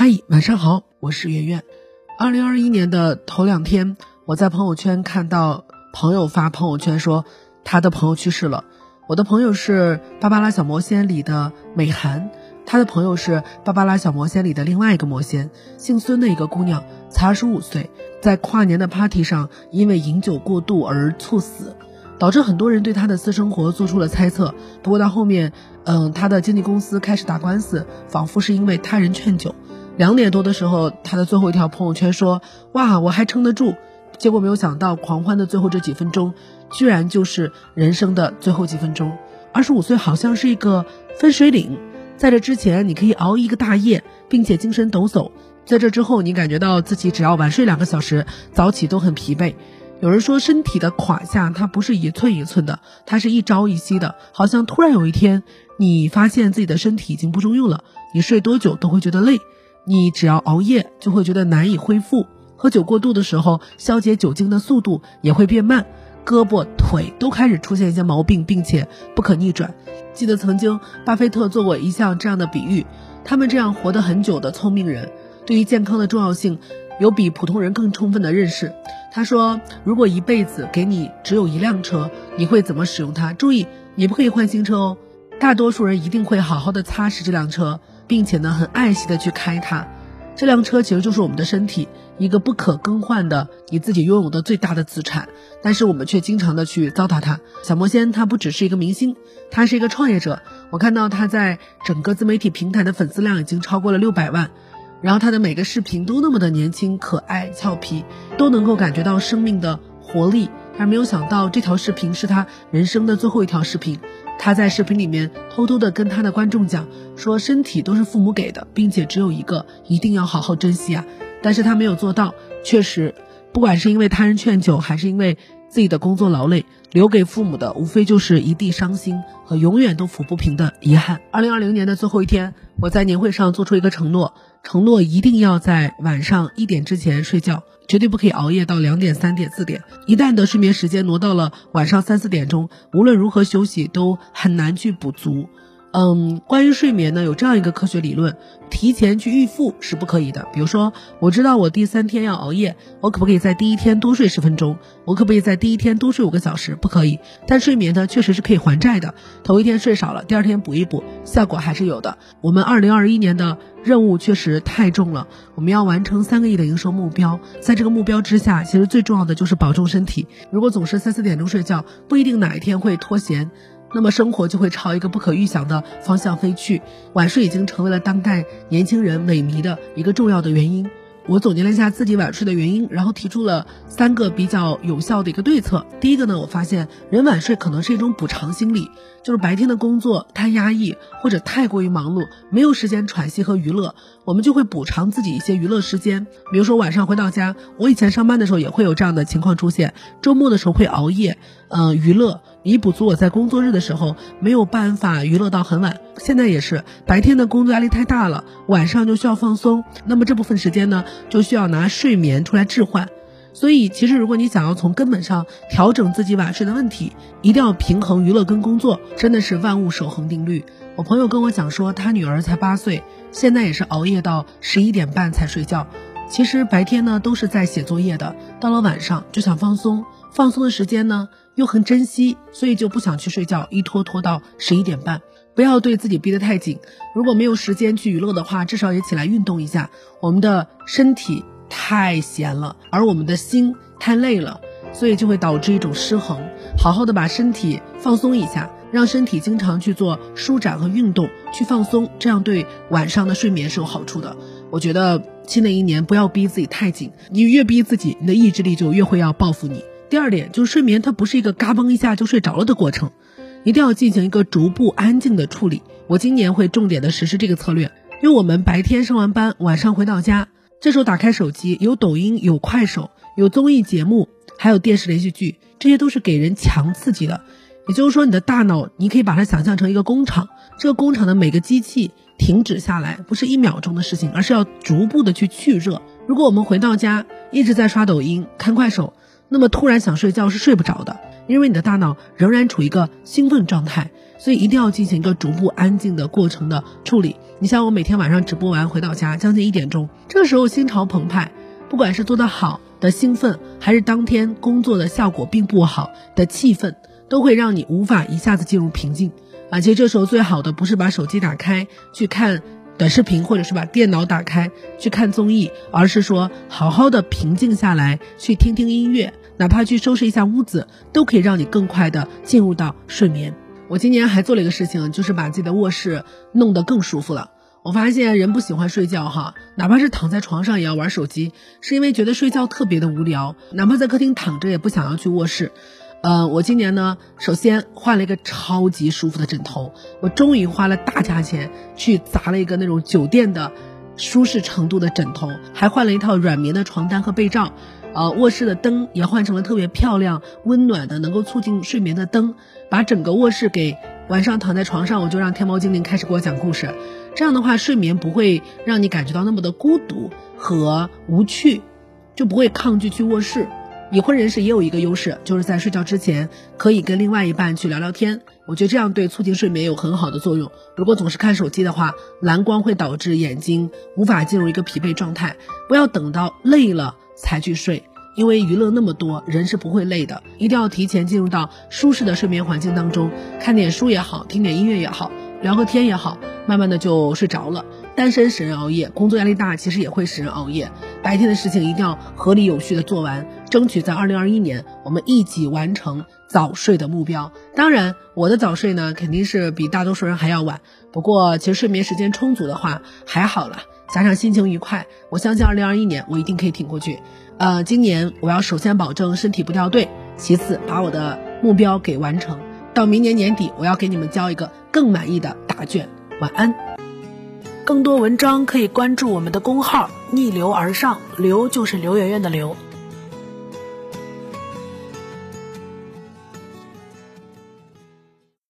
嗨，晚上好，我是圆圆。二零二一年的头两天，我在朋友圈看到朋友发朋友圈说他的朋友去世了。我的朋友是《芭芭拉小魔仙》里的美涵，他的朋友是《芭芭拉小魔仙》里的另外一个魔仙，姓孙的一个姑娘，才二十五岁，在跨年的 party 上因为饮酒过度而猝死。导致很多人对他的私生活做出了猜测。不过到后面，嗯，他的经纪公司开始打官司，仿佛是因为他人劝酒。两点多的时候，他的最后一条朋友圈说：“哇，我还撑得住。”结果没有想到，狂欢的最后这几分钟，居然就是人生的最后几分钟。二十五岁好像是一个分水岭，在这之前你可以熬一个大夜，并且精神抖擞；在这之后，你感觉到自己只要晚睡两个小时，早起都很疲惫。有人说，身体的垮下，它不是一寸一寸的，它是一朝一夕的。好像突然有一天，你发现自己的身体已经不中用了，你睡多久都会觉得累，你只要熬夜就会觉得难以恢复。喝酒过度的时候，消解酒精的速度也会变慢，胳膊腿都开始出现一些毛病，并且不可逆转。记得曾经巴菲特做过一项这样的比喻，他们这样活得很久的聪明人，对于健康的重要性。有比普通人更充分的认识。他说：“如果一辈子给你只有一辆车，你会怎么使用它？注意，你不可以换新车哦。大多数人一定会好好的擦拭这辆车，并且呢，很爱惜的去开它。这辆车其实就是我们的身体，一个不可更换的你自己拥有的最大的资产。但是我们却经常的去糟蹋它。小魔仙他不只是一个明星，他是一个创业者。我看到他在整个自媒体平台的粉丝量已经超过了六百万。”然后他的每个视频都那么的年轻、可爱、俏皮，都能够感觉到生命的活力。而没有想到这条视频是他人生的最后一条视频。他在视频里面偷偷的跟他的观众讲说：“身体都是父母给的，并且只有一个，一定要好好珍惜啊！”但是他没有做到。确实，不管是因为他人劝酒，还是因为自己的工作劳累，留给父母的无非就是一地伤心和永远都抚不平的遗憾。二零二零年的最后一天，我在年会上做出一个承诺。承诺一定要在晚上一点之前睡觉，绝对不可以熬夜到两点、三点、四点。一旦的睡眠时间挪到了晚上三四点钟，无论如何休息都很难去补足。嗯，关于睡眠呢，有这样一个科学理论：提前去预付是不可以的。比如说，我知道我第三天要熬夜，我可不可以在第一天多睡十分钟？我可不可以在第一天多睡五个小时？不可以。但睡眠呢，确实是可以还债的。头一天睡少了，第二天补一补，效果还是有的。我们二零二一年的任务确实太重了，我们要完成三个亿的营收目标。在这个目标之下，其实最重要的就是保重身体。如果总是三四点钟睡觉，不一定哪一天会脱闲。那么生活就会朝一个不可预想的方向飞去，晚睡已经成为了当代年轻人萎靡的一个重要的原因。我总结了一下自己晚睡的原因，然后提出了三个比较有效的一个对策。第一个呢，我发现人晚睡可能是一种补偿心理，就是白天的工作太压抑或者太过于忙碌，没有时间喘息和娱乐，我们就会补偿自己一些娱乐时间。比如说晚上回到家，我以前上班的时候也会有这样的情况出现，周末的时候会熬夜，嗯，娱乐。以补足我在工作日的时候没有办法娱乐到很晚。现在也是白天的工作压力太大了，晚上就需要放松。那么这部分时间呢，就需要拿睡眠出来置换。所以，其实如果你想要从根本上调整自己晚睡的问题，一定要平衡娱乐跟工作，真的是万物守恒定律。我朋友跟我讲说，他女儿才八岁，现在也是熬夜到十一点半才睡觉。其实白天呢都是在写作业的，到了晚上就想放松，放松的时间呢又很珍惜，所以就不想去睡觉，一拖拖到十一点半。不要对自己逼得太紧，如果没有时间去娱乐的话，至少也起来运动一下。我们的身体太闲了，而我们的心太累了，所以就会导致一种失衡。好好的把身体放松一下，让身体经常去做舒展和运动，去放松，这样对晚上的睡眠是有好处的。我觉得新的一年不要逼自己太紧，你越逼自己，你的意志力就越会要报复你。第二点就是睡眠，它不是一个嘎嘣一下就睡着了的过程，一定要进行一个逐步安静的处理。我今年会重点的实施这个策略，因为我们白天上完班，晚上回到家，这时候打开手机，有抖音，有快手，有综艺节目，还有电视连续剧，这些都是给人强刺激的。也就是说，你的大脑，你可以把它想象成一个工厂，这个工厂的每个机器。停止下来不是一秒钟的事情，而是要逐步的去去热。如果我们回到家一直在刷抖音、看快手，那么突然想睡觉是睡不着的。因为你的大脑仍然处于一个兴奋状态，所以一定要进行一个逐步安静的过程的处理。你像我每天晚上直播完回到家，将近一点钟，这个时候心潮澎湃，不管是做得好的兴奋，还是当天工作的效果并不好的气愤，都会让你无法一下子进入平静。而且这时候最好的不是把手机打开去看短视频，或者是把电脑打开去看综艺，而是说好好的平静下来，去听听音乐，哪怕去收拾一下屋子，都可以让你更快的进入到睡眠。我今年还做了一个事情，就是把自己的卧室弄得更舒服了。我发现人不喜欢睡觉哈，哪怕是躺在床上也要玩手机，是因为觉得睡觉特别的无聊，哪怕在客厅躺着也不想要去卧室。呃，我今年呢，首先换了一个超级舒服的枕头，我终于花了大价钱去砸了一个那种酒店的舒适程度的枕头，还换了一套软棉的床单和被罩，呃，卧室的灯也换成了特别漂亮、温暖的，能够促进睡眠的灯，把整个卧室给晚上躺在床上，我就让天猫精灵开始给我讲故事，这样的话睡眠不会让你感觉到那么的孤独和无趣，就不会抗拒去卧室。已婚人士也有一个优势，就是在睡觉之前可以跟另外一半去聊聊天。我觉得这样对促进睡眠有很好的作用。如果总是看手机的话，蓝光会导致眼睛无法进入一个疲惫状态。不要等到累了才去睡，因为娱乐那么多，人是不会累的。一定要提前进入到舒适的睡眠环境当中，看点书也好，听点音乐也好，聊个天也好，慢慢的就睡着了。单身使人熬夜，工作压力大，其实也会使人熬夜。白天的事情一定要合理有序的做完，争取在二零二一年我们一起完成早睡的目标。当然，我的早睡呢肯定是比大多数人还要晚。不过，其实睡眠时间充足的话还好了，加上心情愉快，我相信二零二一年我一定可以挺过去。呃，今年我要首先保证身体不掉队，其次把我的目标给完成。到明年年底，我要给你们交一个更满意的答卷。晚安。更多文章可以关注我们的公号“逆流而上”，流就是刘媛媛的流。